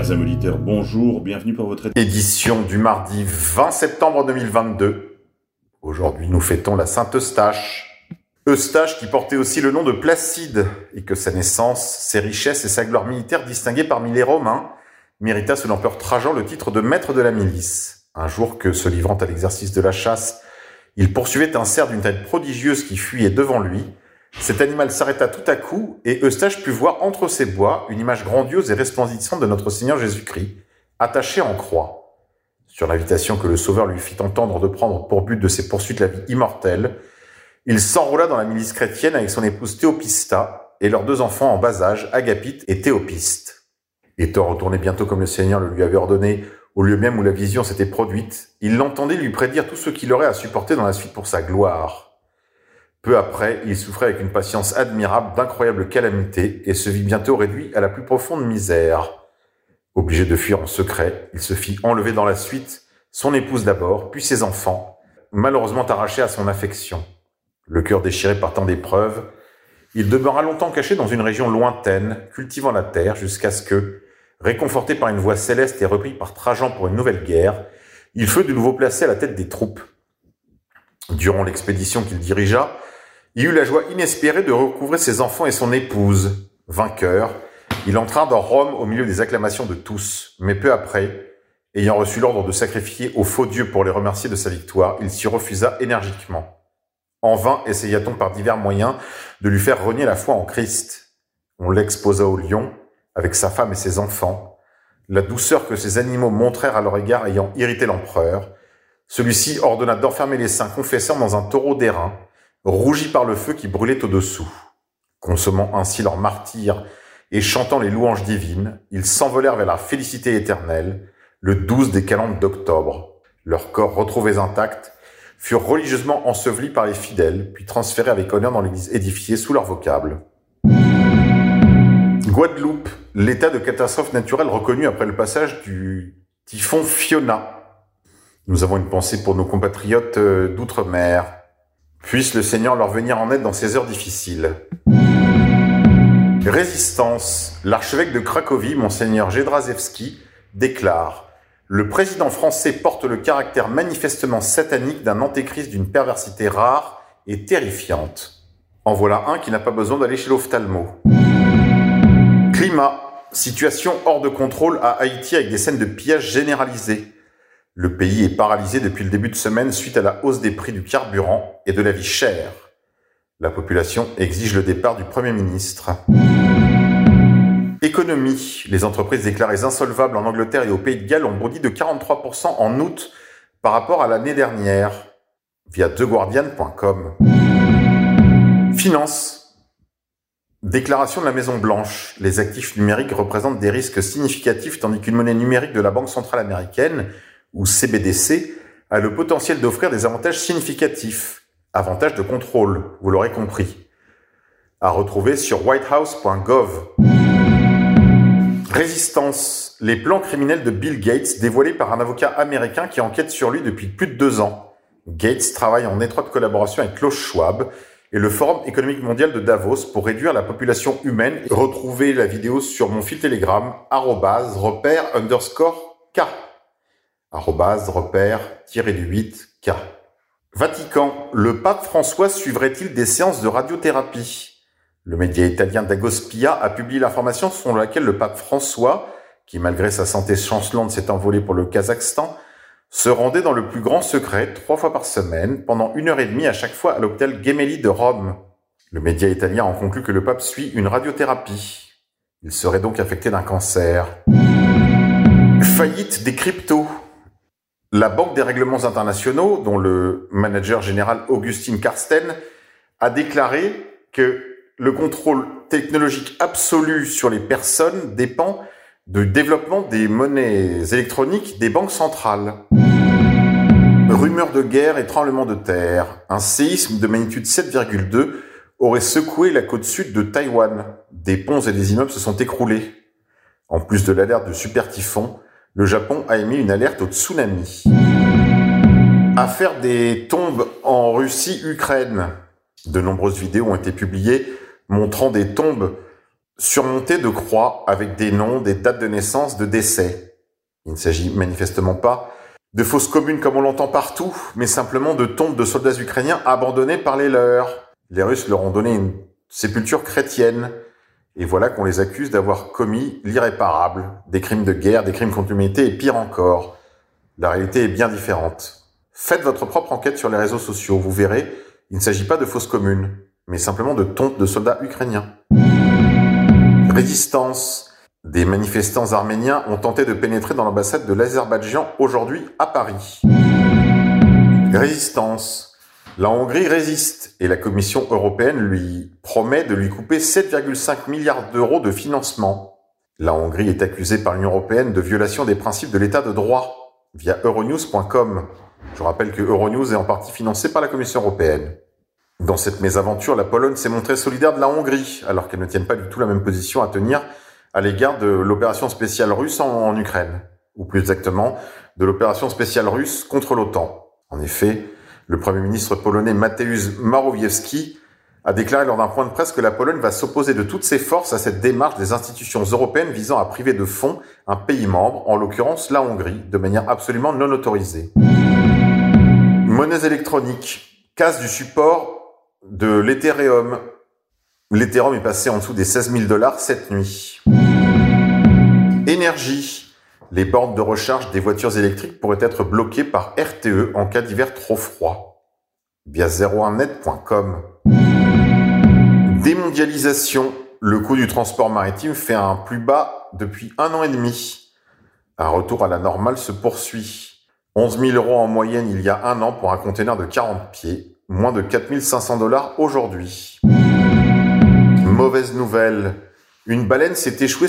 Chers amis bonjour, bienvenue pour votre édition du mardi 20 septembre 2022. Aujourd'hui, nous fêtons la Sainte Eustache. Eustache qui portait aussi le nom de Placide et que sa naissance, ses richesses et sa gloire militaire distinguée parmi les Romains mérita sous l'empereur Trajan le titre de maître de la milice. Un jour que, se livrant à l'exercice de la chasse, il poursuivait un cerf d'une taille prodigieuse qui fuyait devant lui, cet animal s'arrêta tout à coup, et Eustache put voir entre ses bois une image grandiose et resplendissante de notre Seigneur Jésus-Christ, attachée en croix. Sur l'invitation que le Sauveur lui fit entendre de prendre pour but de ses poursuites la vie immortelle, il s'enroula dans la milice chrétienne avec son épouse Théopista et leurs deux enfants en bas âge, Agapite et Théopiste. Étant retourné bientôt comme le Seigneur le lui avait ordonné, au lieu même où la vision s'était produite, il l'entendait lui prédire tout ce qu'il aurait à supporter dans la suite pour sa gloire. Peu après, il souffrait avec une patience admirable d'incroyables calamités et se vit bientôt réduit à la plus profonde misère. Obligé de fuir en secret, il se fit enlever dans la suite, son épouse d'abord, puis ses enfants, malheureusement arrachés à son affection. Le cœur déchiré par tant d'épreuves, il demeura longtemps caché dans une région lointaine, cultivant la terre, jusqu'à ce que, réconforté par une voix céleste et repris par Trajan pour une nouvelle guerre, il fut de nouveau placé à la tête des troupes. Durant l'expédition qu'il dirigea, il eut la joie inespérée de recouvrer ses enfants et son épouse. Vainqueur, il entra dans Rome au milieu des acclamations de tous, mais peu après, ayant reçu l'ordre de sacrifier au faux Dieu pour les remercier de sa victoire, il s'y refusa énergiquement. En vain essaya-t-on par divers moyens de lui faire renier la foi en Christ. On l'exposa au lion, avec sa femme et ses enfants, la douceur que ces animaux montrèrent à leur égard ayant irrité l'empereur. Celui-ci ordonna d'enfermer les saints confesseurs dans un taureau d'airain, rougis par le feu qui brûlait au-dessous. Consommant ainsi leur martyr et chantant les louanges divines, ils s'envolèrent vers la félicité éternelle, le 12 des calendes d'octobre. Leurs corps retrouvés intacts furent religieusement ensevelis par les fidèles, puis transférés avec honneur dans l'église édifiée sous leur vocable. Guadeloupe, l'état de catastrophe naturelle reconnu après le passage du typhon Fiona. Nous avons une pensée pour nos compatriotes euh, d'outre-mer, Puisse le Seigneur leur venir en aide dans ces heures difficiles. Résistance. L'archevêque de Cracovie, monseigneur Jedrzejewski, déclare Le président français porte le caractère manifestement satanique d'un antéchrist d'une perversité rare et terrifiante. En voilà un qui n'a pas besoin d'aller chez l'ophtalmo. Climat. Situation hors de contrôle à Haïti avec des scènes de pillage généralisées. Le pays est paralysé depuis le début de semaine suite à la hausse des prix du carburant et de la vie chère. La population exige le départ du Premier ministre. Économie. Les entreprises déclarées insolvables en Angleterre et au Pays de Galles ont bondi de 43% en août par rapport à l'année dernière via TheGuardian.com. Finance. Déclaration de la Maison Blanche. Les actifs numériques représentent des risques significatifs tandis qu'une monnaie numérique de la Banque centrale américaine ou CBDC, a le potentiel d'offrir des avantages significatifs. Avantages de contrôle, vous l'aurez compris. À retrouver sur whitehouse.gov. Résistance. Les plans criminels de Bill Gates dévoilés par un avocat américain qui enquête sur lui depuis plus de deux ans. Gates travaille en étroite collaboration avec Klaus Schwab et le Forum économique mondial de Davos pour réduire la population humaine. Retrouvez la vidéo sur mon fil Telegram, repère underscore K repère-du-8K. Vatican. Le pape François suivrait-il des séances de radiothérapie? Le média italien Dagospia a publié l'information selon laquelle le pape François, qui malgré sa santé chancelante s'est envolé pour le Kazakhstan, se rendait dans le plus grand secret trois fois par semaine, pendant une heure et demie à chaque fois à l'hôpital Gemelli de Rome. Le média italien en conclut que le pape suit une radiothérapie. Il serait donc affecté d'un cancer. Faillite des cryptos. La Banque des règlements internationaux, dont le manager général Augustine Karsten, a déclaré que le contrôle technologique absolu sur les personnes dépend du développement des monnaies électroniques des banques centrales. Rumeur de guerre et tremblement de terre. Un séisme de magnitude 7,2 aurait secoué la côte sud de Taïwan. Des ponts et des immeubles se sont écroulés. En plus de l'alerte de super typhon, le Japon a émis une alerte au tsunami. Affaire des tombes en Russie-Ukraine. De nombreuses vidéos ont été publiées montrant des tombes surmontée de croix avec des noms, des dates de naissance, de décès. Il ne s'agit manifestement pas de fausses communes comme on l'entend partout, mais simplement de tombes de soldats ukrainiens abandonnés par les leurs. Les Russes leur ont donné une sépulture chrétienne. Et voilà qu'on les accuse d'avoir commis l'irréparable, des crimes de guerre, des crimes contre l'humanité et pire encore. La réalité est bien différente. Faites votre propre enquête sur les réseaux sociaux, vous verrez, il ne s'agit pas de fausses communes, mais simplement de tombes de soldats ukrainiens. Résistance. Des manifestants arméniens ont tenté de pénétrer dans l'ambassade de l'Azerbaïdjan aujourd'hui à Paris. Résistance. La Hongrie résiste et la Commission européenne lui promet de lui couper 7,5 milliards d'euros de financement. La Hongrie est accusée par l'Union européenne de violation des principes de l'état de droit via euronews.com. Je rappelle que Euronews est en partie financé par la Commission européenne. Dans cette mésaventure, la Pologne s'est montrée solidaire de la Hongrie, alors qu'elle ne tienne pas du tout la même position à tenir à l'égard de l'opération spéciale russe en, Ukraine, ou plus exactement de l'opération spéciale russe contre l'OTAN. En effet, le Premier ministre polonais Mateusz Morawiecki a déclaré lors d'un point de presse que la Pologne va s'opposer de toutes ses forces à cette démarche des institutions européennes visant à priver de fonds un pays membre, en l'occurrence la Hongrie, de manière absolument non autorisée. Monnaies électroniques, casse du support de l'Ethereum. L'Ethereum est passé en dessous des 16 000 dollars cette nuit. Énergie. Les bornes de recharge des voitures électriques pourraient être bloquées par RTE en cas d'hiver trop froid. Via 01net.com. Démondialisation. Le coût du transport maritime fait un plus bas depuis un an et demi. Un retour à la normale se poursuit. 11 000 euros en moyenne il y a un an pour un conteneur de 40 pieds. Moins de 4500 dollars aujourd'hui. Mauvaise nouvelle. Une baleine s'est échouée